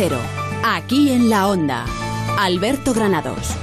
Cero, aquí en la onda. Alberto Granados.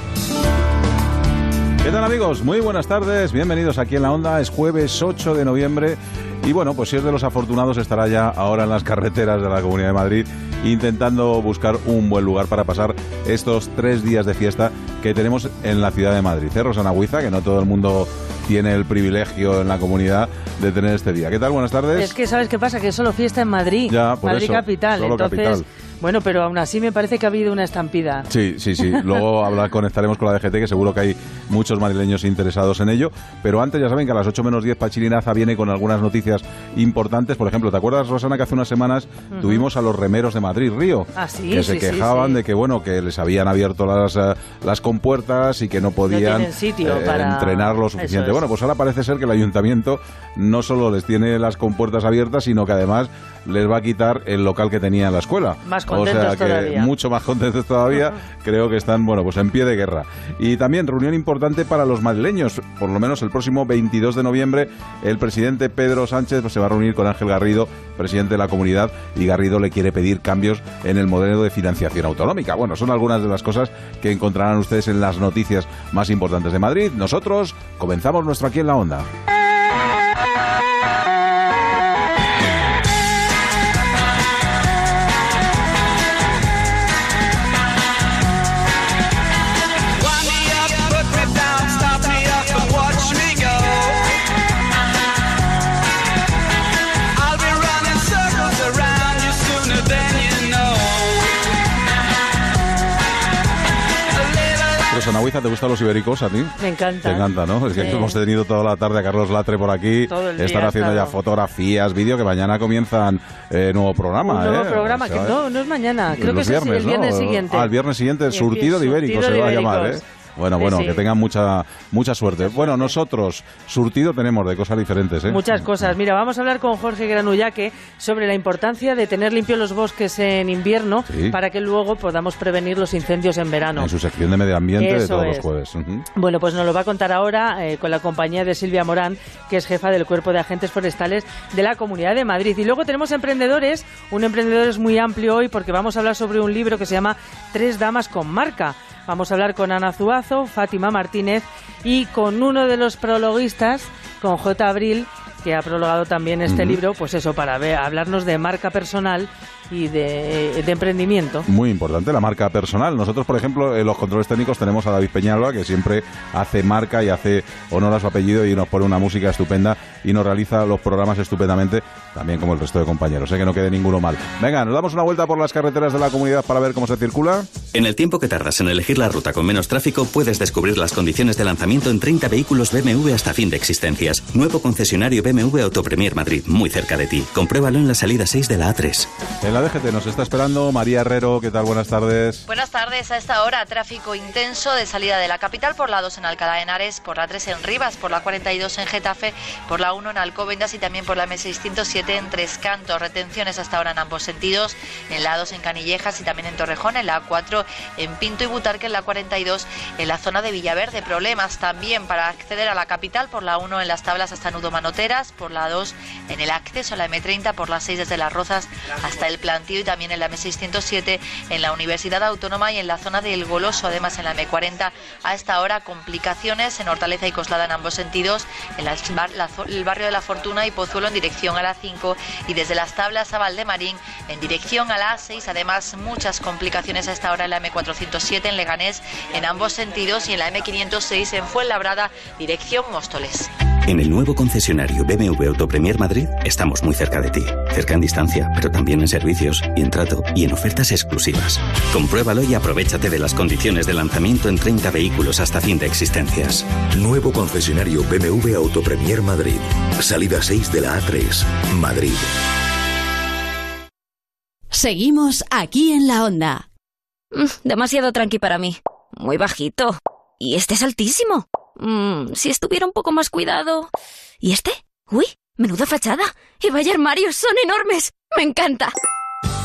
¿Qué tal amigos? Muy buenas tardes, bienvenidos aquí en la onda, es jueves 8 de noviembre y bueno, pues si es de los afortunados estará ya ahora en las carreteras de la Comunidad de Madrid intentando buscar un buen lugar para pasar estos tres días de fiesta que tenemos en la ciudad de Madrid. ¿Eh, Rosana Huiza, que no todo el mundo tiene el privilegio en la comunidad de tener este día. ¿Qué tal? Buenas tardes. Es que sabes qué pasa, que es solo fiesta en Madrid, Ya, por Madrid eso, capital, solo entonces, capital. Bueno, pero aún así me parece que ha habido una estampida. Sí, sí, sí. Luego hablar, conectaremos con la DGT, que seguro que hay muchos madrileños interesados en ello. Pero antes ya saben que a las 8 menos 10 Pachilinaza viene con algunas noticias importantes. Por ejemplo, ¿te acuerdas, Rosana, que hace unas semanas tuvimos a los remeros de Madrid Río? Ah, sí, que se sí, quejaban sí. de que, bueno, que les habían abierto las, eh, las compuertas y que no podían sitio eh, para- entrenar lo suficiente. es. Bueno, pues ahora parece ser que el ayuntamiento no solo les tiene las compuertas abiertas, sino que además les va a quitar el local que tenía en la escuela. Más o sea que todavía. mucho más contentos todavía. Creo que están, bueno, pues en pie de guerra. Y también reunión importante para los madrileños. Por lo menos el próximo 22 de noviembre, el presidente Pedro Sánchez pues, se va a reunir con Ángel Garrido, presidente de la comunidad, y Garrido le quiere pedir cambios en el modelo de financiación autonómica. Bueno, son algunas de las cosas que encontrarán ustedes en las noticias más importantes de Madrid. Nosotros comenzamos nuestro aquí en la onda. Huiza, ¿te gustan los ibéricos a ti? Me encanta. Te encanta, ¿no? Es que Sí. hemos tenido toda la tarde a Carlos Latre por aquí. Todo el día Están ha haciendo ya fotografías, vídeo, que mañana comienzan eh, nuevo programa. Un nuevo ¿eh? programa, Se que va- no, no es mañana, creo que es el- viernes, el viernes ¿no? siguiente. Ah, el viernes siguiente, Y surtido de ibéricos surtido se va a llamar, ¿eh? Bueno, Sí, bueno, sí. que tengan mucha mucha suerte. Bueno, nosotros, surtido tenemos de cosas diferentes, ¿eh? Muchas cosas. Mira, vamos a hablar con Jorge Granullaque sobre la importancia de tener limpios los bosques en invierno Sí. para que luego podamos prevenir los incendios en verano. En su sección de medio ambiente de Eso todos es. los jueves. Bueno, pues nos lo va a contar ahora eh, con la compañía de Silvia Morán, que es jefa del Cuerpo de Agentes Forestales de la Comunidad de Madrid. Y luego tenemos emprendedores. Un emprendedor es muy amplio hoy porque vamos a hablar sobre un libro que se llama Tres Damas con Marca. Vamos a hablar con Ana Zuazo, Fátima Martínez y con uno de los prologuistas, con J. Abril, que ha prologado también este libro, pues eso, para ver, hablarnos de marca personal y de, de emprendimiento. Muy importante, la marca personal. Nosotros, por ejemplo, en los controles técnicos tenemos a David Peñalba, que siempre hace marca y hace honor a su apellido y nos pone una música estupenda y nos realiza los programas estupendamente, también como el resto de compañeros, ¿eh? que no quede ninguno mal. Venga, nos damos una vuelta por las carreteras de la comunidad para ver cómo se circula. En el tiempo que tardas en elegir la ruta con menos tráfico, puedes descubrir las condiciones de lanzamiento en 30 vehículos BMW hasta fin de existencias. Nuevo concesionario BMW Autopremier Madrid, muy cerca de ti. Compruébalo en la salida 6 de la A3. En la nos está esperando María Herrero, ¿qué tal? Buenas tardes. Buenas tardes. A esta hora, tráfico intenso de salida de la capital por la 2 en Alcalá de Henares, por la 3 en Rivas, por la 42 en Getafe, por la 1 en Alcobendas y también por la M607 en Tres Cantos. Retenciones hasta ahora en ambos sentidos, en la 2 en Canillejas y también en Torrejón, en la 4 en Pinto y Butarque, en la 42 en la zona de Villaverde. Problemas también para acceder a la capital por la 1 en las tablas hasta Nudo Manoteras, por la 2 en el acceso a la M30, por la 6 desde Las Rozas hasta el Y también en la M607 en la Universidad Autónoma y en la zona del Goloso, además en la M40 a esta hora complicaciones en Hortaleza y Coslada en ambos sentidos, en el barrio de la Fortuna y Pozuelo en dirección a la 5 y desde las tablas a Valdemarín en dirección a la A6, además muchas complicaciones a esta hora en la M407 en Leganés en ambos sentidos y en la M506 en Fuenlabrada dirección Móstoles. En el nuevo concesionario BMW Autopremier Madrid estamos muy cerca de ti. Cerca en distancia, pero también en servicios y en trato y en ofertas exclusivas. Compruébalo y aprovechate de las condiciones de lanzamiento en 30 vehículos hasta fin de existencias. Nuevo concesionario BMW Autopremier Madrid. Salida 6 de la A3. Madrid. Seguimos aquí en la onda. Mm, demasiado tranqui para mí. Muy bajito. Y este es altísimo. Mm, si estuviera un poco más cuidado. ¿Y este? Uy, menuda fachada. Y vaya armarios, son enormes. Me encanta.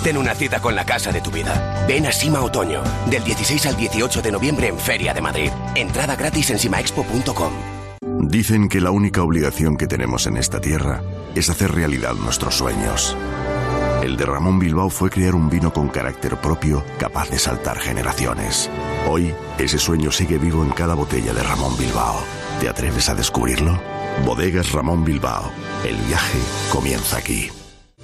Ten una cita con la casa de tu vida. Ven a Sima Otoño, del 16 al 18 de noviembre en Feria de Madrid. Entrada gratis en simaexpo.com. Dicen que la única obligación que tenemos en esta tierra es hacer realidad nuestros sueños. El de Ramón Bilbao fue crear un vino con carácter propio capaz de saltar generaciones. Hoy, ese sueño sigue vivo en cada botella de Ramón Bilbao. ¿Te atreves a descubrirlo? Bodegas Ramón Bilbao. El viaje comienza aquí.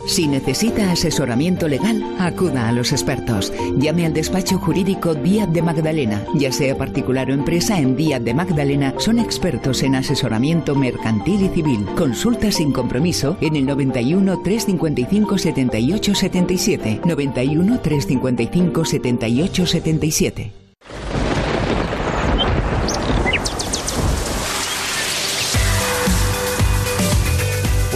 Si necesita asesoramiento legal, acuda a los expertos. Llame al despacho jurídico Díaz de Magdalena. Ya sea particular o empresa, en Díaz de Magdalena son expertos en asesoramiento mercantil y civil. Consulta sin compromiso en el 91 355 78 77. 91 355 78 77.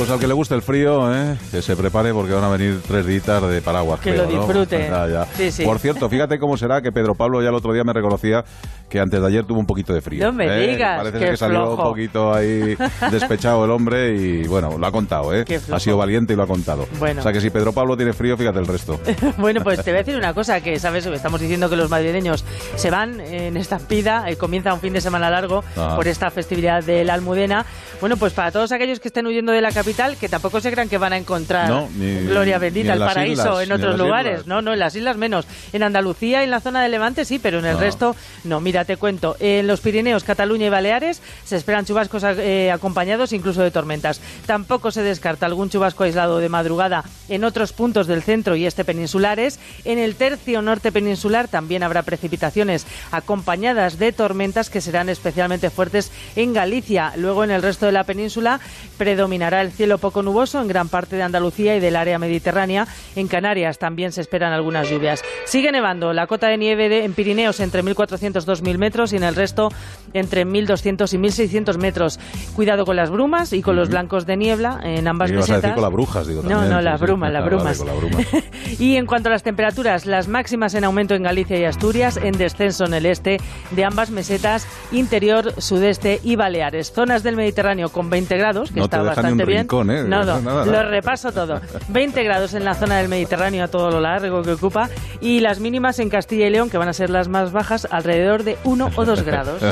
Pues al que le guste el frío, ¿eh? que se prepare porque van a venir tres días de paraguas. Que creo, lo ¿no? disfrute. Ya. Sí, sí. Por cierto, fíjate cómo será que Pedro Pablo ya el otro día me reconocía que antes de ayer tuvo un poquito de frío. No me ¿eh? digas, Parece qué ser que salió flojo. un poquito ahí despechado el hombre y bueno, lo ha contado, ¿eh? Ha sido valiente y lo ha contado. Bueno. O sea que si Pedro Pablo tiene frío, fíjate el resto. Bueno, pues te voy a decir una cosa, que sabes, estamos diciendo que los madrileños se van en estampida, eh, comienza un fin de semana largo Ah. por esta festividad de la Almudena. Bueno, pues para todos aquellos que estén huyendo de la capital, que tampoco se crean que van a encontrar No, ni- gloria bendita, en el paraíso islas, en otros lugares. islas. No, no, en las islas menos. En Andalucía en la zona de Levante sí, pero en el No. resto no. Mira, te cuento. En los Pirineos, Cataluña y Baleares se esperan chubascos eh, acompañados incluso de tormentas. Tampoco se descarta algún chubasco aislado de madrugada en otros puntos del centro y este peninsulares. En el tercio norte peninsular también habrá precipitaciones acompañadas de tormentas que serán especialmente fuertes en Galicia. Luego en el resto de la península predominará el cielo poco nuboso en gran parte de Andalucía y del área mediterránea. En Canarias también se esperan algunas lluvias. Sigue nevando la cota de nieve de- en Pirineos entre 1.400 2.000 metros y en el resto entre 1.200 y 1.600 metros. Cuidado con las brumas y con los blancos de niebla en ambas Y ibas a decir mesetas. con las brujas, digo. No, también, no, las brumas, las Ah, brumas. Y en cuanto a las temperaturas, las máximas en aumento en Galicia y Asturias, en descenso en el este de ambas mesetas, interior, sudeste y Baleares. Zonas del Mediterráneo con 20 grados, que No está bastante bien. Rincón, ¿eh? No, no, Nada, lo repaso todo. 20 grados en la zona del Mediterráneo a todo lo largo que ocupa y las mínimas en Castilla y León, que van a ser las más bajas, alrededor de 1 o 2 grados.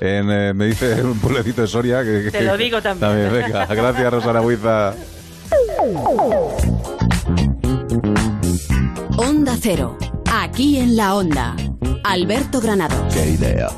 En, eh, me dice un pueblecito de Soria que... Te que- lo digo también. venga, gracias Rosana Buiza. Onda Cero. Aquí en la Onda. Alberto Granado. ¡Qué idea!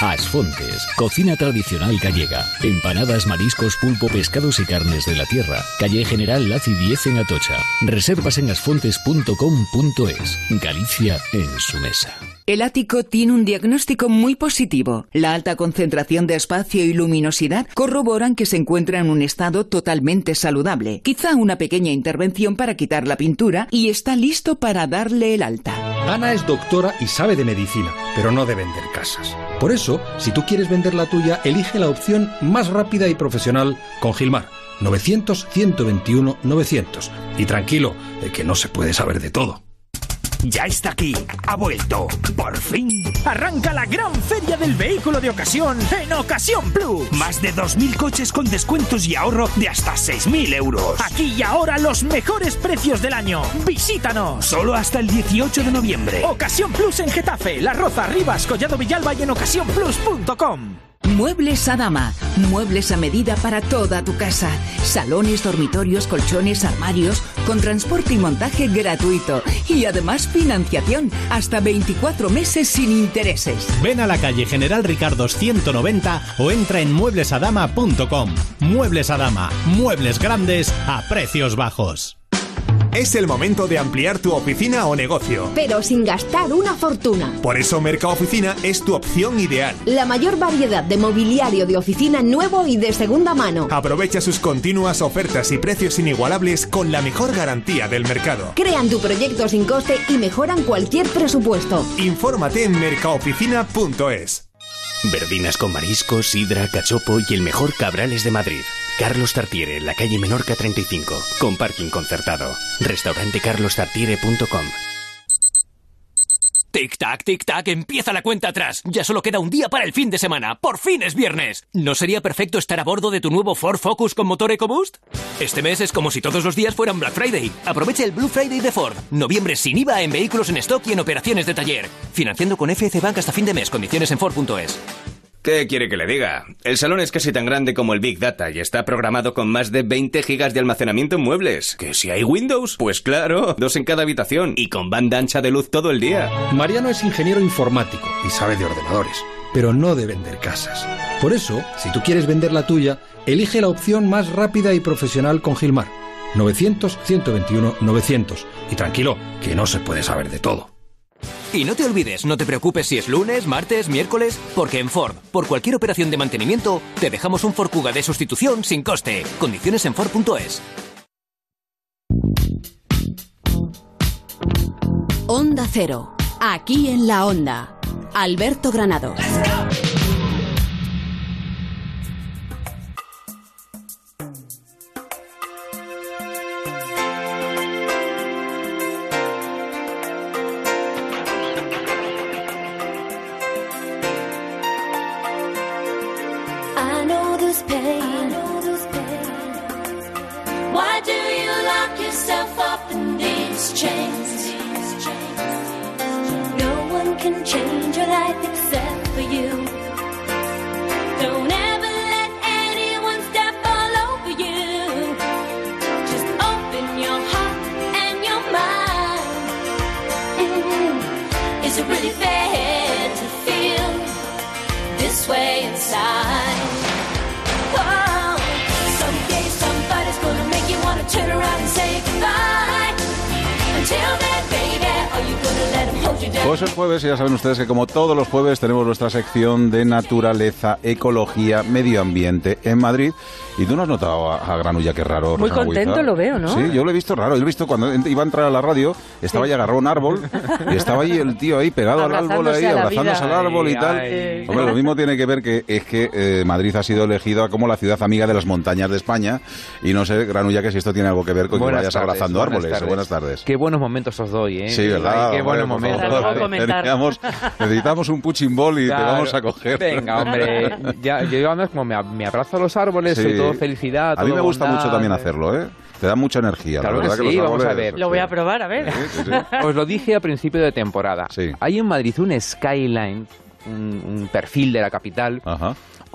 Asfontes, cocina tradicional gallega. Empanadas, mariscos, pulpo, pescados y carnes de la tierra. Calle General Laci 10 en Atocha. Reservas en asfontes.com.es. Galicia en su mesa. El ático tiene un diagnóstico muy positivo. La alta concentración de espacio y luminosidad corroboran que se encuentra en un estado totalmente saludable. Quizá una pequeña intervención para quitar la pintura y está listo para darle el alta. Ana es doctora y sabe de medicina, pero no de vender casas. Por eso, si tú quieres vender la tuya, elige la opción más rápida y profesional con Gilmar. 900-121-900. Y tranquilo, que no se puede saber de todo. Ya está aquí, ha vuelto, por fin. Arranca la gran feria del vehículo de ocasión en Ocasión Plus. Más de 2.000 coches con descuentos y ahorro de hasta 6.000 euros. Aquí y ahora los mejores precios del año. Visítanos. Solo hasta el 18 de noviembre. Ocasión Plus en Getafe, La Roza, Rivas, Collado Villalba y en ocasiónplus.com. Muebles a dama, muebles a medida para toda tu casa. Salones, dormitorios, colchones, armarios, con transporte y montaje gratuito. Y además financiación, hasta 24 meses sin intereses. Ven a la calle General Ricardo 190 o entra en mueblesadama.com. Muebles a Dama, muebles grandes a precios bajos. Es el momento de ampliar tu oficina o negocio. pero sin gastar una fortuna. Por eso Mercaoficina es tu opción ideal. La mayor variedad de mobiliario de oficina nuevo y de segunda mano. Aprovecha sus continuas ofertas y precios inigualables con la mejor garantía del mercado. Crean tu proyecto sin coste y mejoran cualquier presupuesto. Infórmate en mercaoficina.es. Verdinas con mariscos, sidra, cachopo y el mejor cabrales de Madrid. Carlos Tartiere, la calle Menorca 35, con parking concertado. Restaurantecarlostartiere.com Tic-tac, tic-tac, empieza la cuenta atrás. Ya solo queda un día para el fin de semana. ¡Por fin es viernes! ¿No sería perfecto estar a bordo de tu nuevo Ford Focus con motor EcoBoost? Este mes es como si todos los días fueran Black Friday. Aprovecha el Blue Friday de Ford. Noviembre sin IVA en vehículos en stock y en operaciones de taller. Financiando con FC Bank hasta fin de mes. Condiciones en Ford.es. ¿Qué quiere que le diga? El salón es casi tan grande como el Big Data y está programado con más de 20 gigas de almacenamiento en muebles. ¿Que si hay Windows? Pues claro, dos en cada habitación y con banda ancha de luz todo el día. Mariano es ingeniero informático y sabe de ordenadores, pero no de vender casas. Por eso, si tú quieres vender la tuya, elige la opción más rápida y profesional con Gilmar. 900-121-900. Y tranquilo, que no se puede saber de todo. Y no te olvides, no te preocupes si es lunes, martes, miércoles, porque en Ford, por cualquier operación de mantenimiento, te dejamos un Ford de sustitución sin coste. Condiciones en Ford.es. Onda Cero. Aquí en la Onda. Alberto Granado. Jueves y ya saben ustedes que como todos los jueves tenemos nuestra sección de naturaleza, ecología, medio ambiente en Madrid. Y tú no has notado a, a Granulla que raro. Muy Rosana contento Huiza? lo veo, ¿no? Sí, yo lo he visto raro. Yo lo he visto cuando iba a entrar a la radio, estaba Sí. ya agarrado a un árbol y estaba ahí el tío ahí pegado al árbol, Abrazándose ahí, abrazándose vida. al árbol y Ay, tal. ay. Hombre, lo mismo tiene que ver que es que eh, Madrid ha sido elegida como la ciudad amiga de las montañas de España. Y no sé, Granulla, que si esto tiene algo que ver con que Buenas vayas tardes, abrazando buenas árboles. tardes. Buenas tardes. Qué buenos momentos os doy, ¿eh? Sí, ¿verdad? Ay, qué buenos momentos. favor. Necesitamos un punching ball y Claro. te vamos a coger. Venga, hombre. Ya, yo además como me, me abrazo a los árboles, Sí. soy todo felicidad. A mí todo me gusta bondad. mucho también hacerlo, ¿eh? Te da mucha energía. Claro la que verdad sí, los vamos a ver. Lo voy a probar, a ver. Os lo dije a principio de temporada. Hay en Madrid un skyline, un, un perfil de la capital,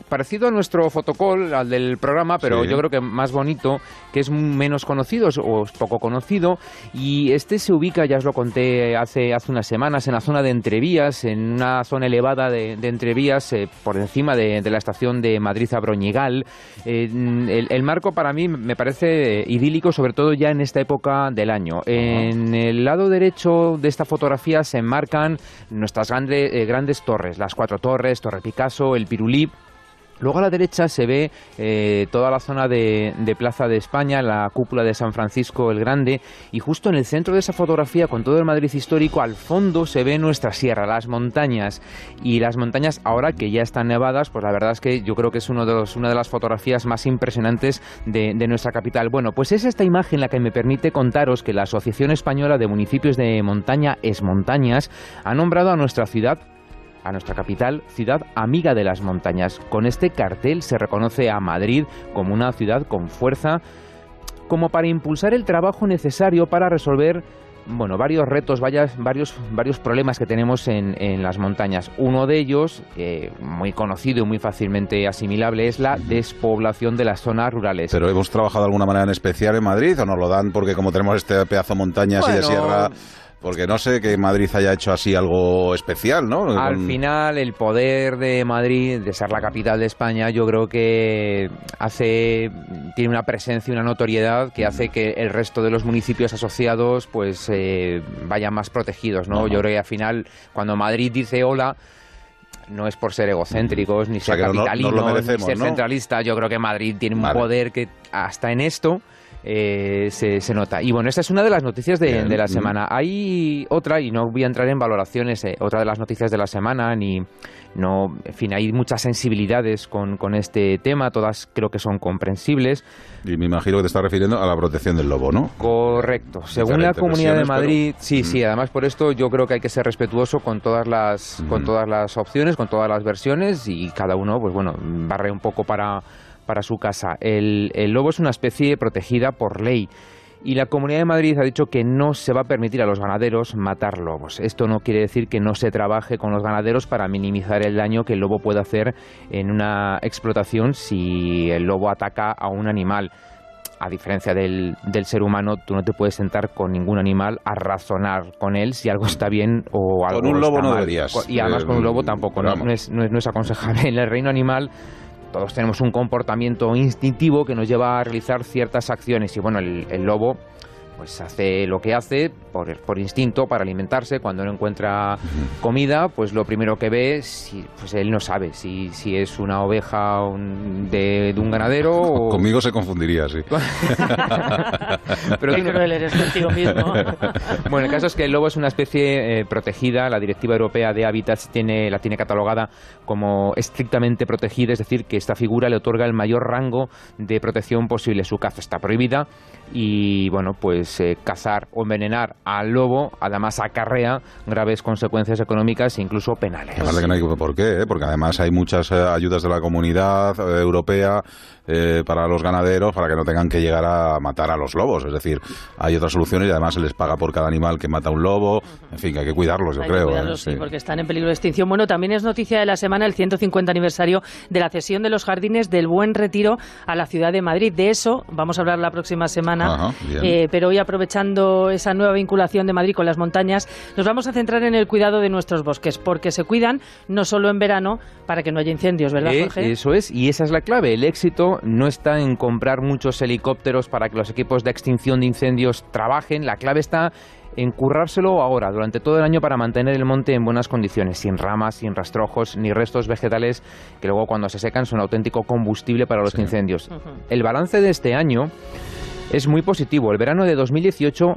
parecido a nuestro fotocall, al del programa, pero Sí. yo creo que más bonito, que es menos conocido o es poco conocido. Y este se ubica, ya os lo conté hace, hace unas semanas, en la zona de Entrevías, en una zona elevada de, de Entrevías, eh, por encima de, de la estación de Madrid a Broñigal. Eh, el, el marco para mí me parece idílico, sobre todo ya en esta época del año. En el lado derecho de esta fotografía se enmarcan nuestras grande- eh, grandes torres, las cuatro torres, Torre Picasso, el Pirulí. Luego a la derecha se ve eh, toda la zona de, Plaza de España, la cúpula de San Francisco el Grande, y justo en el centro de esa fotografía, con todo el Madrid histórico, al fondo se ve nuestra sierra, las montañas. Y las montañas, ahora que ya están nevadas, pues la verdad es que yo creo que es uno de los, una de las fotografías más impresionantes de nuestra capital. Bueno, pues es esta imagen la que me permite contaros que la Asociación Española de Municipios de Montaña, Es Montañas, ha nombrado a nuestra ciudad a nuestra capital, ciudad amiga de las montañas. Con este cartel se reconoce a Madrid como una ciudad con fuerza, como para impulsar el trabajo necesario para resolver bueno, varios retos, varias- varios, varios problemas que tenemos en, en las montañas. Uno de ellos, eh, muy conocido y muy fácilmente asimilable, es la despoblación de las zonas rurales. Pero hemos trabajado de alguna manera en especial en Madrid o nos lo dan porque como tenemos este pedazo de montañas y de sierra, porque no sé que Madrid haya hecho así algo especial, ¿no? Al Con- final, el poder de Madrid, de ser la capital de España, yo creo que hace tiene una presencia y una notoriedad que hace que el resto de los municipios asociados pues eh, vayan más protegidos, ¿no? Yo creo que al final, cuando Madrid dice hola, no es por ser egocéntricos, ni sea, ser no- no- capitalinos, ni ser ¿no? centralistas. Yo creo que Madrid tiene un Vale. poder que hasta en esto eh, se, se nota. Y bueno, esta es una de las noticias de, de la semana. Hay otra, y no voy a entrar en valoraciones, eh, otra de las noticias de la semana, ni no, en fin, hay muchas sensibilidades con, con este tema, todas creo que son comprensibles. Y me imagino que te estás refiriendo a la protección del lobo, ¿no? Correcto. Según la Comunidad de Madrid, pero- sí, sí. Además por esto yo creo que hay que ser respetuoso con todas las, con todas las opciones, con todas las versiones y cada uno, pues bueno, barre un poco para, para su casa. El, el lobo es una especie protegida por ley Y la Comunidad de Madrid ha dicho que no se va a permitir a los ganaderos matar lobos. Esto no quiere decir que no se trabaje con los ganaderos para minimizar el daño que el lobo puede hacer en una explotación si el lobo ataca a un animal. A diferencia del, del ser humano, tú no te puedes sentar con ningún animal a razonar con él si algo está bien o algo un lobo está no mal. deberías. Y además con un lobo Eh, tampoco, no, vamos. no es, no es- no es aconsejable. En el reino animal todos tenemos un comportamiento instintivo que nos lleva a realizar ciertas acciones. Y bueno, el, el lobo pues hace lo que hace por, por instinto para alimentarse. Cuando no encuentra comida, pues lo primero que ve, si, pues él no sabe si, si es una oveja un- de, de un ganadero o... Conmigo se confundiría, sí. Pero Qué cruel eres contigo mismo. bueno, el caso es que el lobo es una especie eh, protegida. La Directiva Europea de Hábitats tiene, la tiene catalogada como estrictamente protegida, es decir, que esta figura le otorga el mayor rango de protección posible. Su caza está prohibida y, bueno, pues eh, cazar o envenenar al lobo además acarrea graves consecuencias económicas e incluso penales. Aparte que no hay por qué, ¿eh? porque además hay muchas eh, ayudas de la comunidad eh, europea eh, para los ganaderos para que no tengan que llegar a matar a los lobos. Es decir, hay otras soluciones y además se les paga por cada animal que mata un lobo. En fin, que hay que cuidarlos, yo Hay que creo. ¿eh? cuidarlos, sí, Sí. porque están en peligro de extinción. Bueno, también es noticia de la semana el 150 aniversario de la cesión de los jardines del Buen Retiro a la ciudad de Madrid. De eso vamos a hablar la próxima semana. Ajá. Eh, pero hoy, aprovechando esa nueva vinculación de Madrid con las montañas, nos vamos a centrar en el cuidado de nuestros bosques, porque se cuidan no solo en verano para que no haya incendios, ¿verdad, Eh, Jorge? Eso es, y esa es la clave. El éxito no está en comprar muchos helicópteros para que los equipos de extinción de incendios trabajen. La clave está en currárselo ahora, durante todo el año, para mantener el monte en buenas condiciones, sin ramas, sin rastrojos, ni restos vegetales que luego cuando se secan son auténtico combustible para los incendios. El balance de este año es muy positivo. El verano de 2018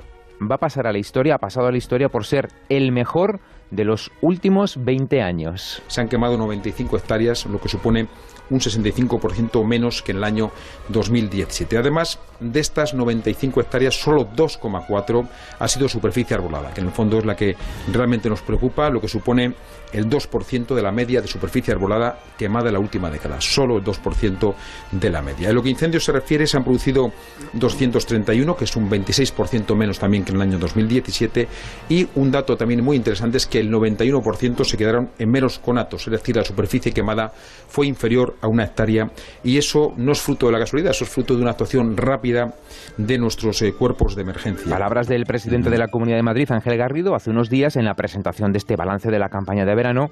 va a pasar a la historia, ha pasado a la historia por ser el mejor de los últimos 20 años. Se han quemado 95 hectáreas, lo que supone un 65% menos que en el año 2017. Además de estas 95 hectáreas, solo 2,4 ha sido superficie arbolada, que en el fondo es la que realmente nos preocupa, lo que supone el 2% de la media de superficie arbolada quemada en la última década, solo el 2% de la media. En lo que incendios se refiere, se han producido 231, que es un 26% menos también que en el año 2017, y un dato también muy interesante es que el 91% se quedaron en meros conatos, es decir, la superficie quemada fue inferior a una hectárea, y eso no es fruto de la casualidad, eso es fruto de una actuación rápida de nuestros eh, cuerpos de emergencia. Palabras del presidente de la Comunidad de Madrid, Ángel Garrido, hace unos días en la presentación de este balance de la campaña de verano.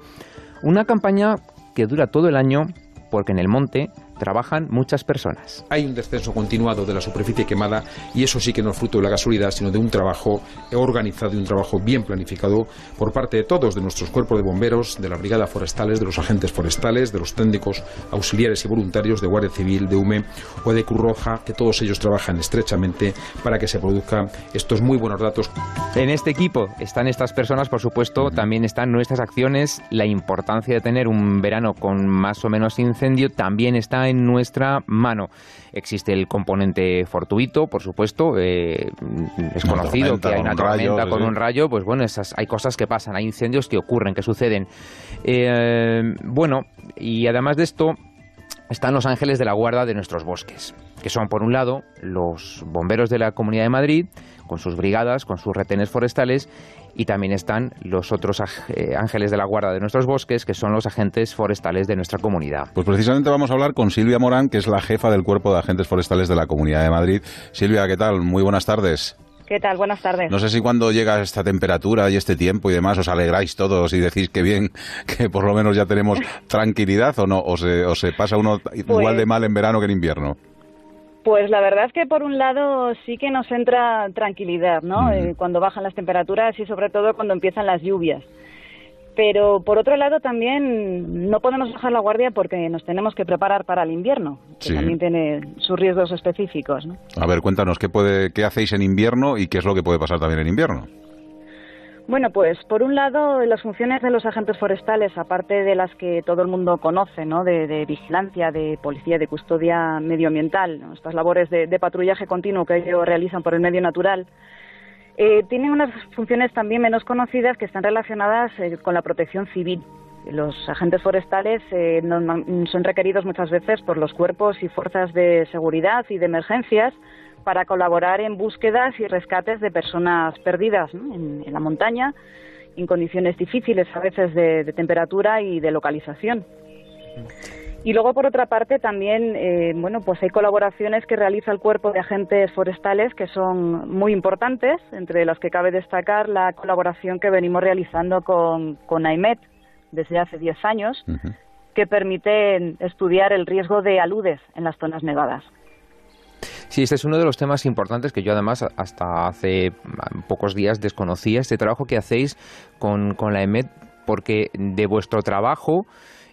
Una campaña que dura todo el año porque en el monte trabajan muchas personas. Hay un descenso continuado de la superficie quemada y eso sí que no es fruto de la casualidad, sino de un trabajo organizado y un trabajo bien planificado por parte de todos, de nuestros cuerpos de bomberos, de la brigada forestales, de los agentes forestales, de los técnicos auxiliares y voluntarios de Guardia Civil, de UME o de Cruz Roja, que todos ellos trabajan estrechamente para que se produzcan estos muy buenos datos. En este equipo están estas personas, por supuesto, también están nuestras acciones, la importancia de tener un verano con más o menos incendio también está en nuestra mano. Existe el componente fortuito, por supuesto, eh, es Una conocido tormenta que hay una un tormenta con sí. un rayo, pues bueno, esas, hay cosas que pasan, hay incendios que ocurren, que suceden. Eh, bueno, y además de esto, están los ángeles de la guarda de nuestros bosques, que son, por un lado, los bomberos de la Comunidad de Madrid, con sus brigadas, con sus retenes forestales, y también están los otros eh, ángeles de la guarda de nuestros bosques, que son los agentes forestales de nuestra comunidad. Pues precisamente vamos a hablar con Silvia Morán, que es la jefa del Cuerpo de Agentes Forestales de la Comunidad de Madrid. Silvia, ¿qué tal? Muy buenas tardes. ¿Qué tal? Buenas tardes. No sé si cuando llega esta temperatura y este tiempo y demás os alegráis todos y decís que bien, que por lo menos ya tenemos tranquilidad o no, o se, o se pasa uno igual de mal en verano que en invierno. Pues la verdad es que por un lado sí que nos entra tranquilidad, ¿no? Eh, cuando bajan las temperaturas y sobre todo cuando empiezan las lluvias. Pero por otro lado también no podemos bajar la guardia porque nos tenemos que preparar para el invierno, que Sí. también tiene sus riesgos específicos, ¿no? A ver, cuéntanos, ¿qué, puede, ¿qué hacéis en invierno y qué es lo que puede pasar también en invierno? Bueno, pues por un lado las funciones de los agentes forestales, aparte de las que todo el mundo conoce, ¿no? De, de vigilancia, de policía, de custodia medioambiental, estas labores de, de patrullaje continuo que ellos realizan por el medio natural, eh, tienen unas funciones también menos conocidas que están relacionadas eh, con la protección civil. Los agentes forestales eh, son requeridos muchas veces por los cuerpos y fuerzas de seguridad y de emergencias para colaborar en búsquedas y rescates de personas perdidas ¿no? en, en la montaña, en condiciones difíciles a veces de, de temperatura y de localización. Y luego, por otra parte, también, eh, bueno, pues hay colaboraciones que realiza el Cuerpo de Agentes Forestales que son muy importantes, entre las que cabe destacar la colaboración que venimos realizando con, con AIMET desde hace 10 años, que permite estudiar el riesgo de aludes en las zonas nevadas. Sí, este es uno de los temas importantes que yo además hasta hace mm, pocos días desconocía, este trabajo que hacéis con, con la EMET, porque de vuestro trabajo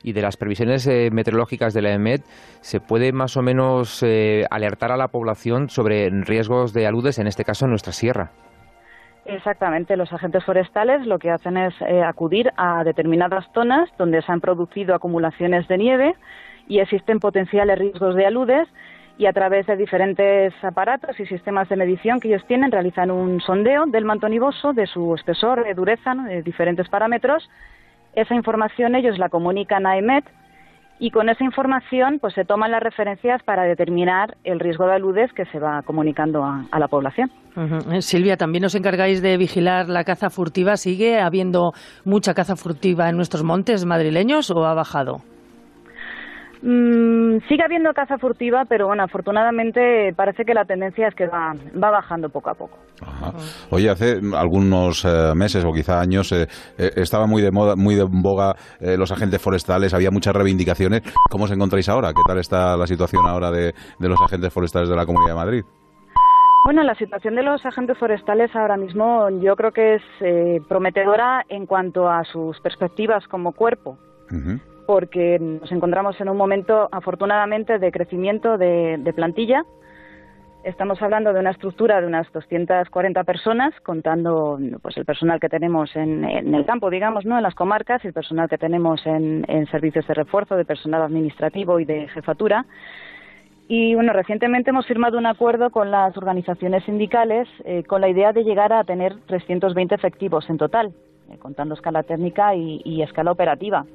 y de las previsiones eh, meteorológicas de la EMET se puede más o menos eh, alertar a la población sobre riesgos de aludes, en este caso en nuestra sierra. Exactamente, los agentes forestales lo que hacen es eh, acudir a determinadas zonas donde se han producido acumulaciones de nieve y existen potenciales riesgos de aludes y a través de diferentes aparatos y sistemas de medición que ellos tienen realizan un sondeo del manto nivoso, de su espesor, de dureza, de diferentes parámetros. Esa información ellos la comunican a EMET y con esa información pues se toman las referencias para determinar el riesgo de aludes que se va comunicando a, la población. Silvia, también os encargáis de vigilar la caza furtiva. ¿Sigue habiendo mucha caza furtiva en nuestros montes madrileños o ha bajado? Mm, sigue habiendo caza furtiva, pero bueno, afortunadamente parece que la tendencia es que va, va bajando poco a poco. Oye, hace algunos eh, meses o quizá años eh, eh, estaba muy de moda, muy de boga eh, los agentes forestales, había muchas reivindicaciones. ¿Cómo os encontráis ahora? ¿Qué tal está la situación ahora de, de los agentes forestales de la Comunidad de Madrid? Bueno, la situación de los agentes forestales ahora mismo yo creo que es eh, prometedora en cuanto a sus perspectivas como cuerpo, porque nos encontramos en un momento, afortunadamente, de crecimiento de, plantilla. Estamos hablando de una estructura de unas 240 personas, contando pues el personal que tenemos en, en el campo, digamos, no, en las comarcas, el personal que tenemos en, en servicios de refuerzo, de personal administrativo y de jefatura. Y bueno, recientemente hemos firmado un acuerdo con las organizaciones sindicales eh, con la idea de llegar a tener 320 efectivos en total, eh, contando escala técnica y, y escala operativa.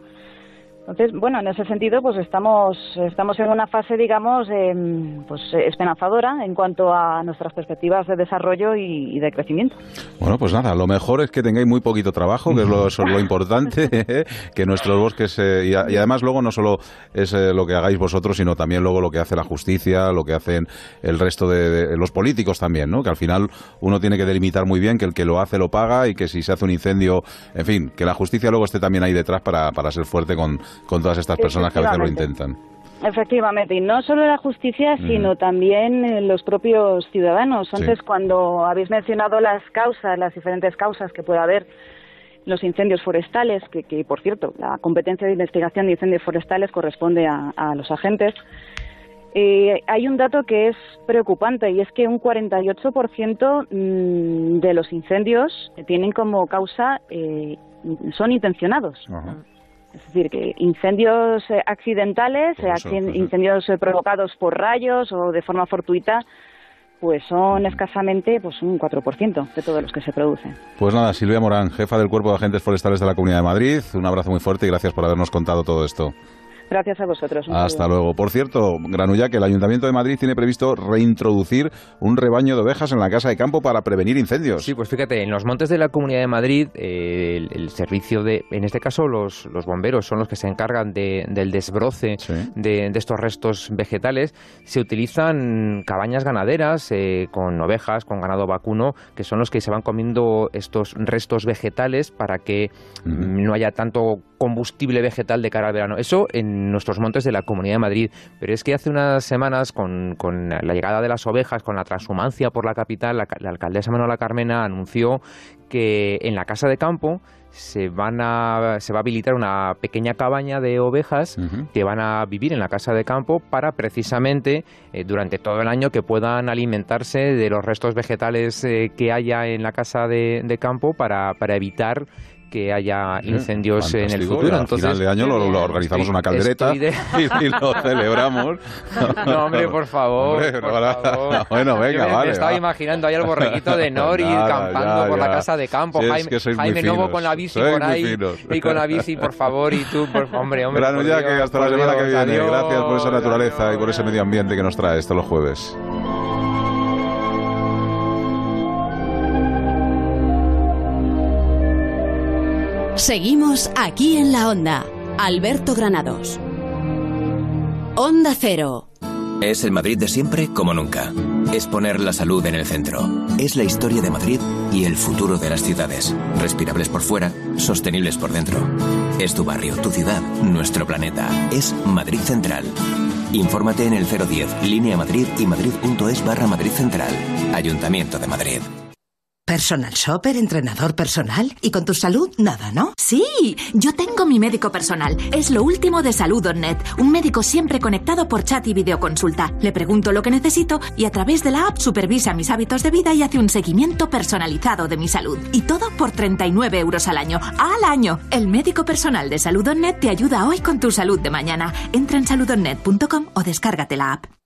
Entonces, bueno, en ese sentido, pues estamos, estamos en una fase, digamos, eh, pues eh, esperanzadora en cuanto a nuestras perspectivas de desarrollo y, y de crecimiento. Bueno, pues nada, lo mejor es que tengáis muy poquito trabajo, que es lo, eso es lo importante, que nuestros bosques, eh, y, a- y además luego no solo es eh, lo que hagáis vosotros, sino también luego lo que hace la justicia, lo que hacen el resto de, de- los políticos también, ¿no? Que al final uno tiene que delimitar muy bien que el que lo hace lo paga y que si se hace un incendio, en fin, que la justicia luego esté también ahí detrás para, para ser fuerte con, con todas estas personas que a veces lo intentan. Efectivamente, y no solo la justicia, sino también eh, los propios ciudadanos. Antes, cuando habéis mencionado las causas, las diferentes causas que puede haber los incendios forestales, que, que, por cierto, la competencia de investigación de incendios forestales corresponde a, a los agentes, eh, hay un dato que es preocupante y es que un 48% mm, de los incendios tienen como causa eh, son intencionados. Es decir, que incendios eh, accidentales, eh, eso, acci- incendios eh, provocados por rayos o de forma fortuita, pues son escasamente pues un 4% de todos los que se producen. Pues nada, Silvia Morán, jefa del Cuerpo de Agentes Forestales de la Comunidad de Madrid, un abrazo muy fuerte y gracias por habernos contado todo esto. Gracias a vosotros. Hasta saludo. luego. Por cierto, Granulla, que el Ayuntamiento de Madrid tiene previsto reintroducir un rebaño de ovejas en la casa de campo para prevenir incendios. Sí, pues fíjate, en los montes de la Comunidad de Madrid, eh, el, el servicio de, en este caso los, los bomberos son los que se encargan de- del desbroce de, de estos restos vegetales, se utilizan cabañas ganaderas eh, con ovejas, con ganado vacuno, que son los que se van comiendo estos restos vegetales para que no haya tanto combustible vegetal de cara al verano. Eso en nuestros montes de la Comunidad de Madrid. Pero es que hace unas semanas, con, con la llegada de las ovejas, con la transhumancia por la capital, la, la alcaldesa Manuela Carmena anunció que en la casa de campo se van a se va a habilitar una pequeña cabaña de ovejas que van a vivir en la casa de campo para precisamente eh, durante todo el año que puedan alimentarse de los restos vegetales eh, que haya en la casa de, de campo para, para evitar que haya Sí, incendios en el futuro. Al Entonces, final de año lo, lo organizamos estoy- una caldereta de- y, y lo celebramos. No, hombre, por favor. Hombre, por no, favor. Bueno, Yo venga, me, vale. me estaba va. imaginando ahí al borreguito de Nori Nada, campando ya, por la ya. casa de campo. Sí, es Jaime, que sois muy Jaime Novo con la bici Sois por ahí. Y con la bici, por favor. Y tú, por, hombre, hombre. Granulla, Dios, que hasta la semana que viene. adiós. Gracias por esa naturaleza y por ese medio ambiente que nos trae esto los jueves. Seguimos aquí en la onda. Alberto Granados. Onda Cero. Es el Madrid de siempre como nunca. Es poner la salud en el centro. Es la historia de Madrid y el futuro de las ciudades. Respirables por fuera, sostenibles por dentro. Es tu barrio, tu ciudad, nuestro planeta. Es Madrid Central. Infórmate en el 010, línea Madrid y madrid.es barra Madrid Central. Ayuntamiento de Madrid. Personal shopper, entrenador personal y con tu salud nada, ¿no? Sí, yo tengo mi médico personal. Es lo último de salud.net. Un médico siempre conectado por chat y videoconsulta. Le pregunto lo que necesito y a través de la app supervisa mis hábitos de vida y hace un seguimiento personalizado de mi salud. Y todo por 39 euros al año. ¡Al año! El médico personal de salud.net te ayuda hoy con tu salud de mañana. Entra en salud.net.com o descárgate la app.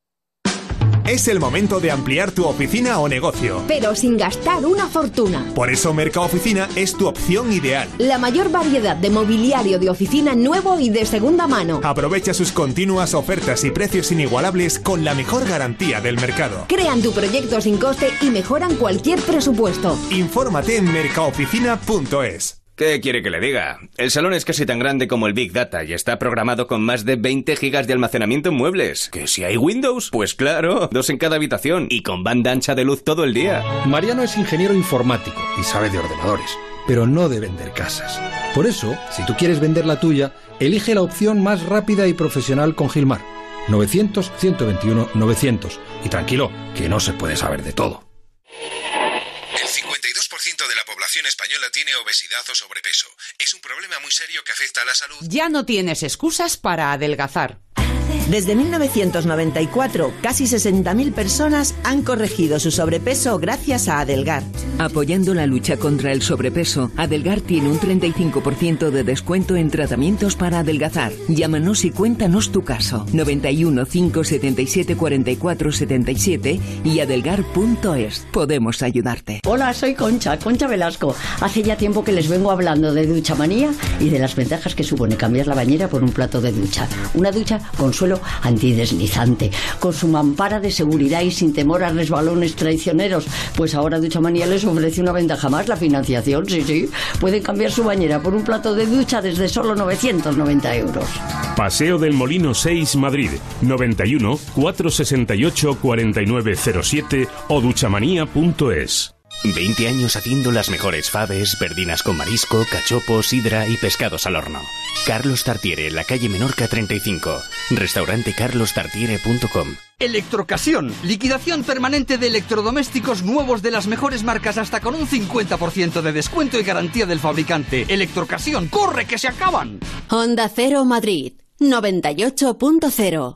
Es el momento de ampliar tu oficina o negocio. Pero sin gastar una fortuna. Por eso Mercaoficina es tu opción ideal. La mayor variedad de mobiliario de oficina nuevo y de segunda mano. Aprovecha sus continuas ofertas y precios inigualables con la mejor garantía del mercado. Crean tu proyecto sin coste y mejoran cualquier presupuesto. Infórmate en mercaoficina.es. ¿Qué quiere que le diga? El salón es casi tan grande como el Big Data y está programado con más de 20 gigas de almacenamiento en muebles. ¿Que si hay Windows? Pues claro, dos en cada habitación y con banda ancha de luz todo el día. Mariano es ingeniero informático y sabe de ordenadores, pero no de vender casas. Por eso, si tú quieres vender la tuya, elige la opción más rápida y profesional con Gilmar. 900-121-900. Y tranquilo, que no se puede saber de todo. El 52% de la población española tiene obesidad o sobrepeso. Es un problema muy serio que afecta a la salud. Ya no tienes excusas para adelgazar. Desde 1994, casi 60.000 personas han corregido su sobrepeso gracias a Adelgar. Apoyando la lucha contra el sobrepeso, Adelgar tiene un 35% de descuento en tratamientos para adelgazar. Llámanos y cuéntanos tu caso. 91 577 44 77 y adelgar.es. Podemos ayudarte. Hola, soy Concha, Concha Velasco. Hace ya tiempo que les vengo hablando de ducha manía y de las ventajas que supone cambiar la bañera por un plato de ducha. Una ducha con suelo antideslizante, con su mampara de seguridad y sin temor a resbalones traicioneros. Pues ahora Ducha Manía les ofrece una ventaja más, la financiación, sí, sí. Pueden cambiar su bañera por un plato de ducha desde solo 990 euros. Paseo del Molino 6, Madrid. 91 468 4907 o duchamanía.es. 20 años haciendo las mejores faves, verdinas con marisco, cachopo, sidra y pescados al horno. Carlos Tartiere, la calle Menorca 35. Restaurante carlostartiere.com. Electrocasión, liquidación permanente de electrodomésticos nuevos de las mejores marcas hasta con un 50% de descuento y garantía del fabricante. Electrocasión, corre que se acaban. Onda Cero Madrid 98.0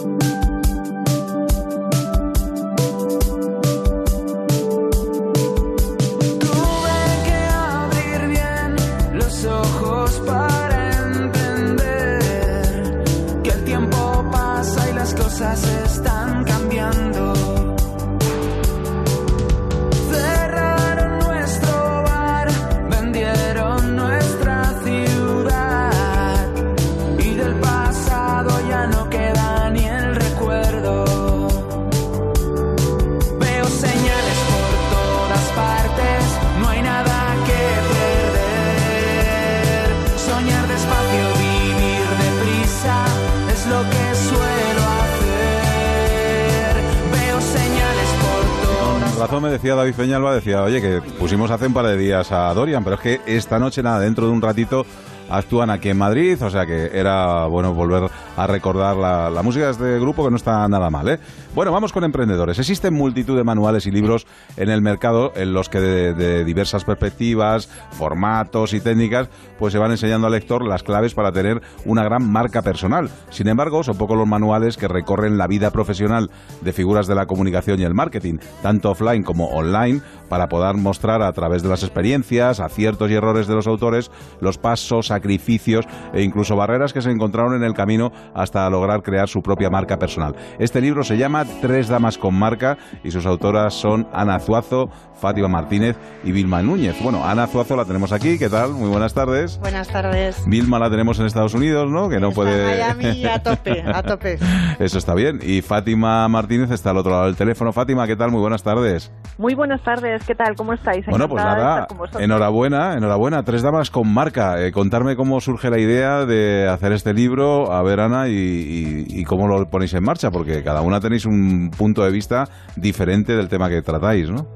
Me decía David Peñalba, decía, oye, que pusimos hace un par de días a Dorian, pero es que esta noche, nada, dentro de un ratito actúan aquí en Madrid, o sea que era bueno volver a recordar la, la música de este grupo que no está nada mal. ¿eh? Bueno, vamos con emprendedores. Existen multitud de manuales y libros en el mercado en los que de, de diversas perspectivas, formatos y técnicas, pues se van enseñando al lector las claves para tener una gran marca personal. Sin embargo, son pocos los manuales que recorren la vida profesional de figuras de la comunicación y el marketing, tanto offline como online, para poder mostrar a través de las experiencias, aciertos y errores de los autores, los pasos a sacrificios e incluso barreras que se encontraron en el camino hasta lograr crear su propia marca personal. Este libro se llama Tres damas con marca y sus autoras son Ana Zuazo, Fátima Martínez y Vilma Núñez. Bueno, Ana Zuazo la tenemos aquí, ¿qué tal? Muy buenas tardes. Buenas tardes. Vilma la tenemos en Estados Unidos, ¿no? Que no puede... Miami a tope, a tope. Eso está bien. Y Fátima Martínez está al otro lado del teléfono. Fátima, ¿qué tal? Muy buenas tardes. Muy buenas tardes, ¿qué tal? ¿Cómo estáis? Bueno, pues nada, enhorabuena, enhorabuena. Tres damas con marca. Eh, contarme cómo surge la idea de hacer este libro, a ver Ana, y, y cómo lo ponéis en marcha, porque cada una tenéis un punto de vista diferente del tema que tratáis, ¿no?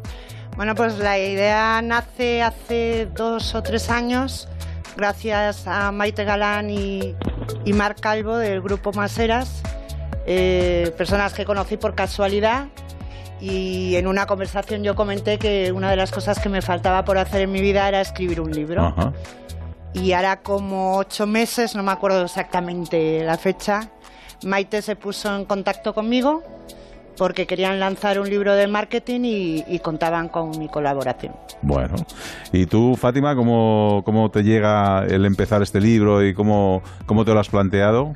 Bueno, pues la idea nace hace dos o tres años gracias a Maite Galán y, y Marc Calvo del grupo Maseras, eh, personas que conocí por casualidad y en una conversación yo comenté que una de las cosas que me faltaba por hacer en mi vida era escribir un libro. Y ahora como ocho meses, no me acuerdo exactamente la fecha, Maite se puso en contacto conmigo porque querían lanzar un libro de marketing y, contaban con mi colaboración. Bueno, ¿y tú, Fátima, cómo, cómo te llega el empezar este libro y cómo, cómo te lo has planteado?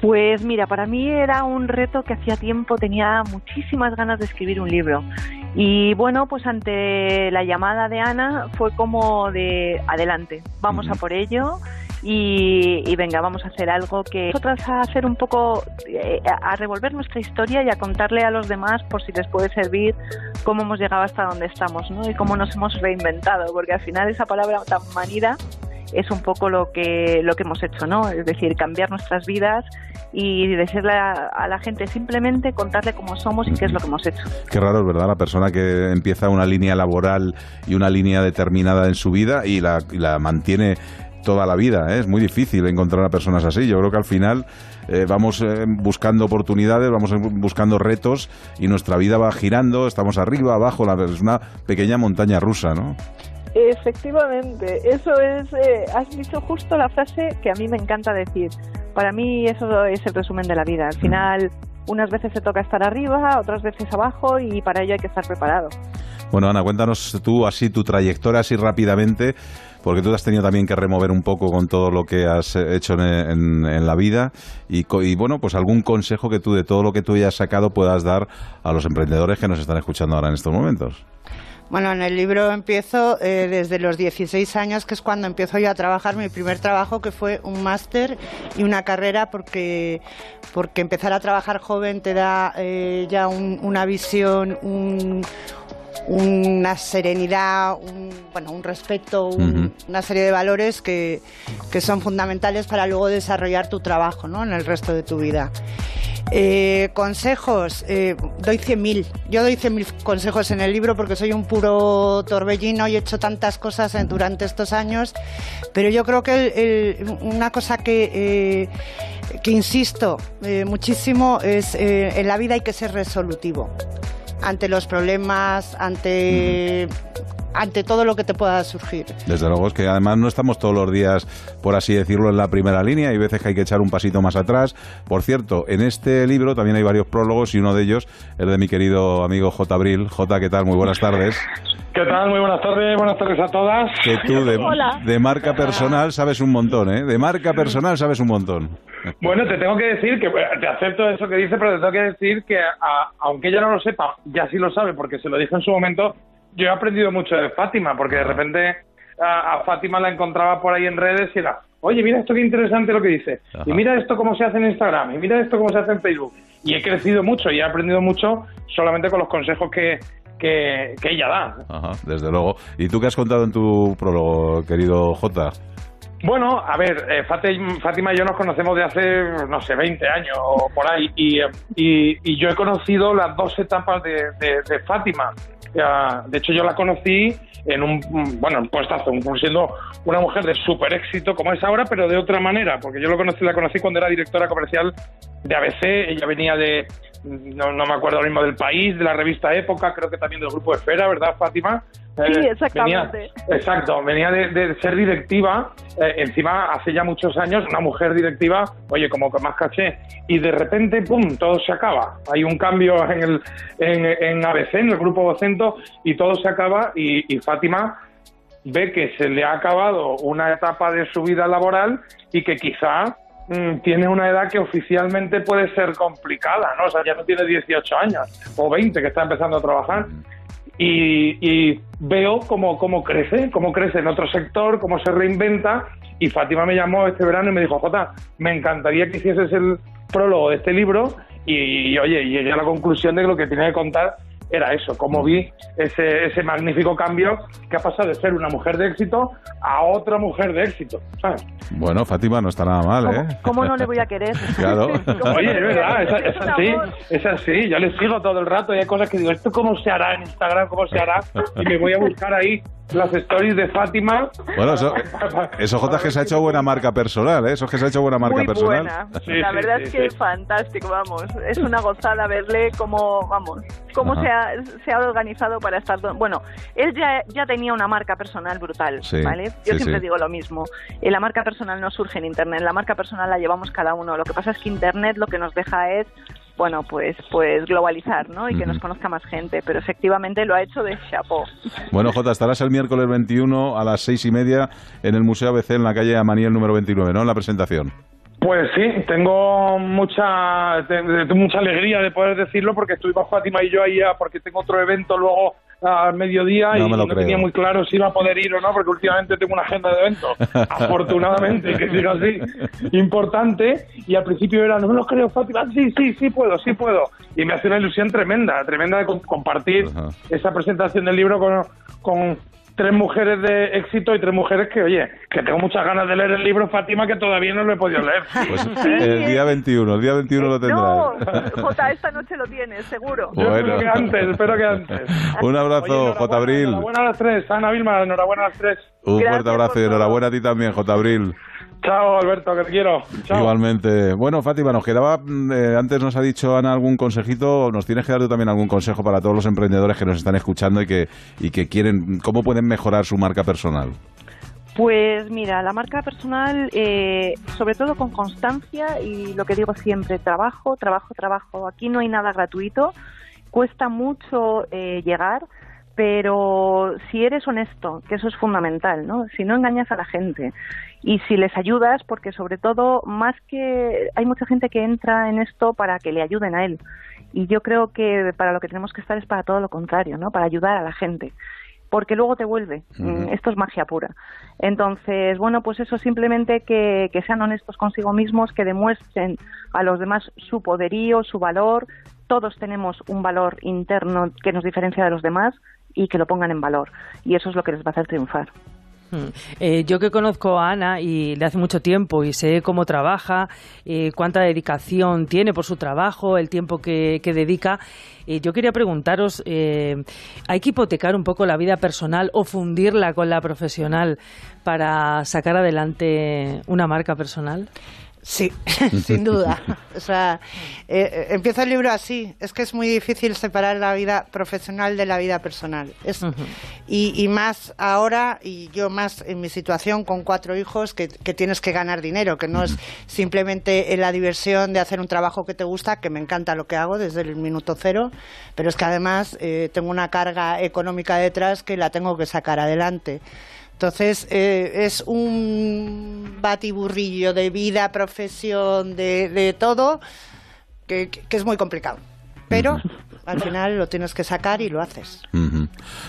Pues mira, para mí era un reto que hacía tiempo tenía muchísimas ganas de escribir un libro. Y bueno, pues ante la llamada de Ana fue como de adelante, vamos a por ello y, venga, vamos a hacer algo que nosotras a hacer un poco, eh, a revolver nuestra historia y a contarle a los demás por si les puede servir cómo hemos llegado hasta donde estamos, ¿no? Y cómo nos hemos reinventado, porque al final esa palabra tan manida es un poco lo que lo que hemos hecho, ¿no? Es decir, cambiar nuestras vidas y decirle a, la gente simplemente contarle cómo somos y qué es lo que hemos hecho. Qué raro es verdad la persona que empieza una línea laboral y una línea determinada en su vida y la, y la mantiene toda la vida. ¿eh? Es muy difícil encontrar a personas así. Yo creo que al final eh, vamos eh, buscando oportunidades, vamos buscando retos y nuestra vida va girando, estamos arriba, abajo, es una pequeña montaña rusa, ¿no? Efectivamente, eso es, has dicho justo la frase que a mí me encanta decir. Para mí eso es el resumen de la vida. Al final, unas veces se toca estar arriba, otras veces abajo y para ello hay que estar preparado. Bueno, Ana, cuéntanos tú así tu trayectoria, así rápidamente porque tú has tenido también que remover un poco con todo lo que has hecho en, la vida y, bueno, pues algún consejo que tú de todo lo que tú hayas sacado puedas dar a los emprendedores que nos están escuchando ahora en estos momentos. Bueno, en el libro empiezo eh, desde los 16 años, que es cuando empiezo yo a trabajar mi primer trabajo, que fue un máster y una carrera, porque, porque empezar a trabajar joven te da eh, ya una visión, un, una serenidad, un, bueno, un respeto, una serie de valores que, son fundamentales para luego desarrollar tu trabajo ¿no? en el resto de tu vida. Eh, consejos, eh, doy 100.000. Yo doy 100.000 consejos en el libro porque soy un puro torbellino y he hecho tantas cosas durante estos años, pero yo creo que una cosa que, eh, que insisto muchísimo es en la vida hay que ser resolutivo ante los problemas, ante ante todo lo que te pueda surgir. Desde luego es que además no estamos todos los días, por así decirlo, en la primera línea, hay veces que hay que echar un pasito más atrás. Por cierto, en este libro también hay varios prólogos y uno de ellos es de mi querido amigo J. Abril. J, ¿qué tal? Muy buenas tardes. ¿Qué tal? Muy buenas tardes, buenas tardes a todas. Que tú de, marca personal sabes un montón, ¿eh? De marca personal sabes un montón. Bueno, te tengo que decir que te acepto eso que dice, pero te tengo que decir que aunque ella no lo sepa, ya sí lo sabe porque se lo dije en su momento, yo he aprendido mucho de Fátima, porque de repente a, Fátima la encontraba por ahí en redes y era, oye, mira esto qué interesante lo que dice, y mira esto cómo se hace en Instagram, y mira esto cómo se hace en Facebook. Y he crecido mucho y he aprendido mucho solamente con los consejos que, que, ella da. Ajá, desde luego. ¿Y tú qué has contado en tu prólogo, querido J? Bueno, a ver, eh, Fátima y yo nos conocemos de hace, no sé, 20 años o por ahí, y, yo he conocido las dos etapas de, de, Fátima. De hecho, yo la conocí en un, bueno, en puestazo, siendo una mujer de súper éxito como es ahora, pero de otra manera, porque yo lo conocí, la conocí cuando era directora comercial de ABC, ella venía de, no, no me acuerdo ahora mismo del país, de la revista Época, creo que también del grupo Esfera, ¿verdad, Fátima? Sí, eh, exactamente. exacto, venía de, ser directiva, eh, encima hace ya muchos años, una mujer directiva, oye, como con más caché, y de repente, ¡pum!, todo se acaba. Hay un cambio en, el, en, ABC, en el grupo Vocento, y todo se acaba, y, Fátima ve que se le ha acabado una etapa de su vida laboral y que quizá mm, tiene una edad que oficialmente puede ser complicada, ¿no? O sea, ya no tiene 18 años o 20 que está empezando a trabajar. Y, y veo cómo, cómo crece, cómo crece en otro sector, cómo se reinventa. Y Fátima me llamó este verano y me dijo, Jota, me encantaría que hicieses el prólogo de este libro. Y, oye, llegué a la conclusión de que lo que tenía que contar era eso, cómo vi ese, ese magnífico cambio que ha pasado de ser una mujer de éxito a otra mujer de éxito. ¿sabes? Bueno, Fátima no está nada mal, ¿eh? ¿Cómo no le voy a querer? Claro. Oye, es verdad, es, es así, es así. Yo le sigo todo el rato y hay cosas que digo, ¿esto cómo se hará en Instagram? ¿Cómo se hará? Y me voy a buscar ahí las stories de Fátima. Bueno, eso, eso J que se ha hecho buena marca personal, ¿eh? Eso que se ha hecho buena marca Muy personal. buena. Sí, la verdad sí, es que es fantástico, vamos. Es una gozada verle cómo, vamos, cómo Ajá. se ha, se ha organizado para estar... Bueno, él ya, ya tenía una marca personal brutal, Sí, ¿vale? Yo sí, siempre sí. digo lo mismo. Eh, La marca personal no surge en Internet, la marca personal la llevamos cada uno. Lo que pasa es que Internet lo que nos deja es bueno, pues, pues globalizar, ¿no? Y que nos conozca más gente, pero efectivamente lo ha hecho de chapeau. Bueno, Jota, estarás el miércoles 21 a las seis y media en el Museo ABC en la calle Amaniel número 29, ¿no? En la presentación. Pues sí, tengo mucha tengo mucha alegría de poder decirlo porque estuvimos Fátima y yo ahí a- porque tengo otro evento luego al mediodía No y me no creo. tenía muy claro si iba a poder ir o no porque últimamente tengo una agenda de eventos afortunadamente que siga así importante. Y al principio era no me lo creo Fátima sí sí sí puedo sí puedo y me hace una ilusión tremenda tremenda de com- compartir esa presentación del libro con, con tres mujeres de éxito y tres mujeres que oye que tengo muchas ganas de leer el libro Fátima que todavía no lo he podido leer Pues el día 21, el día 21 lo No, tendrás. Jota, esta noche lo tienes, seguro. Yo espero que antes, espero que antes. Un abrazo, J. Abril. Enhorabuena a las tres. Ana Vilma, enhorabuena a las tres. Un fuerte abrazo y enhorabuena a ti también, J. Abril. Chao, Alberto, que te quiero. Chao. Igualmente. Bueno, Fátima, nos quedaba, mm, eh, antes nos ha dicho Ana algún consejito, nos tienes que dar tú también algún consejo para todos los emprendedores que nos están escuchando y que, y que quieren, cómo pueden mejorar su marca personal. Pues mira, la marca personal, eh, sobre todo con constancia y lo que digo siempre, trabajo, trabajo, trabajo. Aquí no hay nada gratuito, cuesta mucho eh, llegar, pero si eres honesto, que eso es fundamental, ¿no? Si no engañas a la gente y si les ayudas, porque sobre todo, más que hay mucha gente que entra en esto para que le ayuden a él. Y yo creo que para lo que tenemos que estar es para todo lo contrario, ¿no? Para ayudar a la gente porque luego te vuelve. Mm, Esto es magia pura. Entonces, bueno, pues eso simplemente que, que sean honestos consigo mismos, que demuestren a los demás su poderío, su valor. Todos tenemos un valor interno que nos diferencia de los demás y que lo pongan en valor. Y eso es lo que les va a hacer triunfar. Mm. Eh, yo que conozco a Ana y le hace mucho tiempo y sé cómo trabaja, eh, cuánta dedicación tiene por su trabajo, el tiempo que, que dedica, eh, yo quería preguntaros, ¿hay que hipotecar un poco la vida personal o fundirla con la profesional para sacar adelante una marca personal? Sí, sin duda. O sea, eh, eh, empieza el libro así. Es que es muy difícil separar la vida profesional de la vida personal. Es, y, y más ahora, y yo más en mi situación con cuatro hijos, que, que tienes que ganar dinero, que no es simplemente la diversión de hacer un trabajo que te gusta, que me encanta lo que hago desde el minuto cero, pero es que además eh, tengo una carga económica detrás que la tengo que sacar adelante. Entonces, eh, es un batiburrillo de vida, profesión, de, todo, que, que es muy complicado. Pero al final lo tienes que sacar y lo haces.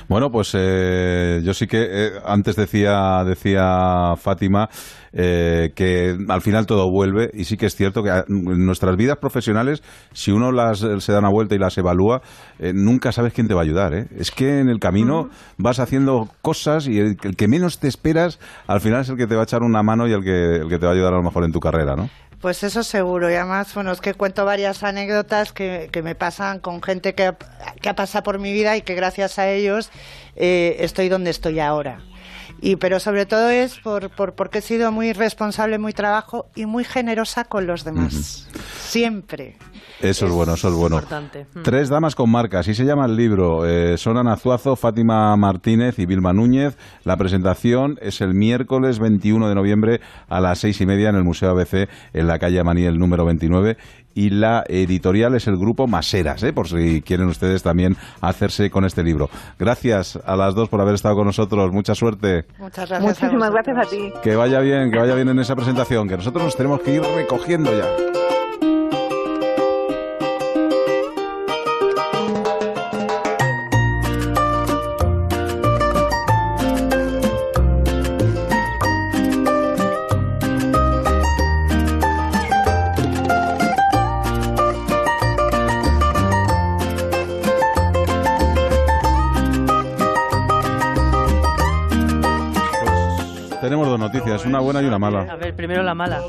Bueno, pues eh, yo sí que eh, antes decía decía Fátima eh, que al final todo vuelve y sí que es cierto que a- en nuestras vidas profesionales, si uno las eh, se da una vuelta y las evalúa, eh, nunca sabes quién te va a ayudar. ¿eh? Es que en el camino vas haciendo cosas y el, el que menos te esperas, al final es el que te va a echar una mano y el que, el que te va a ayudar a lo mejor en tu carrera, ¿no? Pues eso seguro. Y además, bueno, es que cuento varias anécdotas que, que me pasan con gente que, que ha pasado por mi vida y que gracias a ellos eh, estoy donde estoy ahora. Y, pero sobre todo es por, por, porque he sido muy responsable, muy trabajo y muy generosa con los demás. Siempre. Eso es, bueno, eso es bueno. Importante. Tres damas con marca, así se llama el libro. Eh, son Ana Zuazo, Fátima Martínez y Vilma Núñez. La presentación es el miércoles 21 de noviembre a las seis y media en el Museo ABC en la calle Maniel número 29. Y la editorial es el grupo Maseras, ¿eh? por si quieren ustedes también hacerse con este libro. Gracias a las dos por haber estado con nosotros. Mucha suerte. Muchas gracias. Muchísimas gracias a ti. Que vaya bien, que vaya bien en esa presentación, que nosotros nos tenemos que ir recogiendo ya. Una buena y una mala. A ver, primero la mala.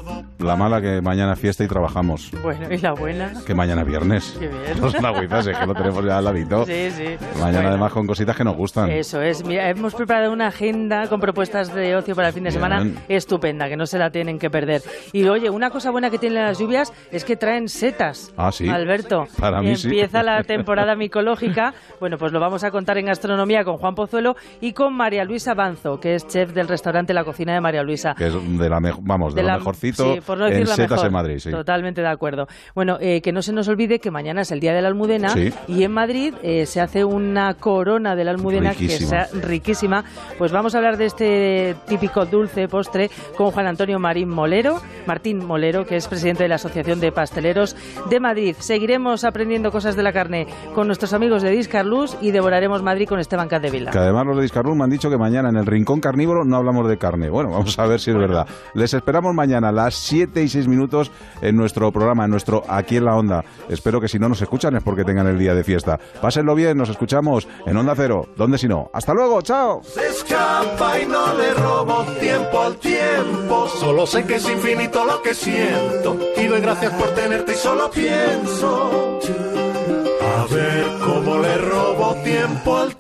La mala que mañana fiesta y trabajamos. Bueno, y la buena. Que mañana viernes. Qué bien. No es que lo tenemos ya al ladito. Sí, sí. Mañana Bueno. además con cositas que nos gustan. Eso es. Mira, hemos preparado una agenda con propuestas de ocio para el fin de Bien. semana estupenda, que no se la tienen que perder. Y oye, una cosa buena que tienen las lluvias es que traen setas. Ah, sí. Alberto. Para mí sí. Empieza la temporada micológica. Bueno, pues lo vamos a contar en gastronomía con Juan Pozuelo y con María Luisa Banzo, que es chef del restaurante La Cocina de María Luisa. Que es de la mejo- vamos, de, De lo la- mejorcito sí, por no decir en la setas mejor. en Madrid, sí. Totalmente de acuerdo. Bueno, eh, que no se nos olvide que mañana es el Día de la Almudena Sí. y en Madrid eh, se hace una corona de la Almudena Riquísima. que sea riquísima. Pues vamos a hablar de este típico dulce postre con Juan Antonio Marín Molero, Martín Molero, que es presidente de la Asociación de Pasteleros de Madrid. Seguiremos aprendiendo cosas de la carne con nuestros amigos de Discarlus y devoraremos Madrid con Esteban Cadevila. Que además los de Discarruz me han dicho que mañana en el Rincón Carnívoro no hablamos de carne. Bueno, vamos a ver si es verdad. Les esperamos mañana a las 7 y 6 minutos en nuestro programa, en nuestro Aquí en la Onda. Espero que si no nos escuchan es porque tengan el día de fiesta. Pásenlo bien, nos escuchamos en Onda Cero. ¿Dónde si no? Hasta luego, chao. Se escapa y no le robo tiempo al tiempo. Solo sé que es infinito lo que siento. Y doy gracias por tenerte y solo pienso. A ver cómo le robo tiempo al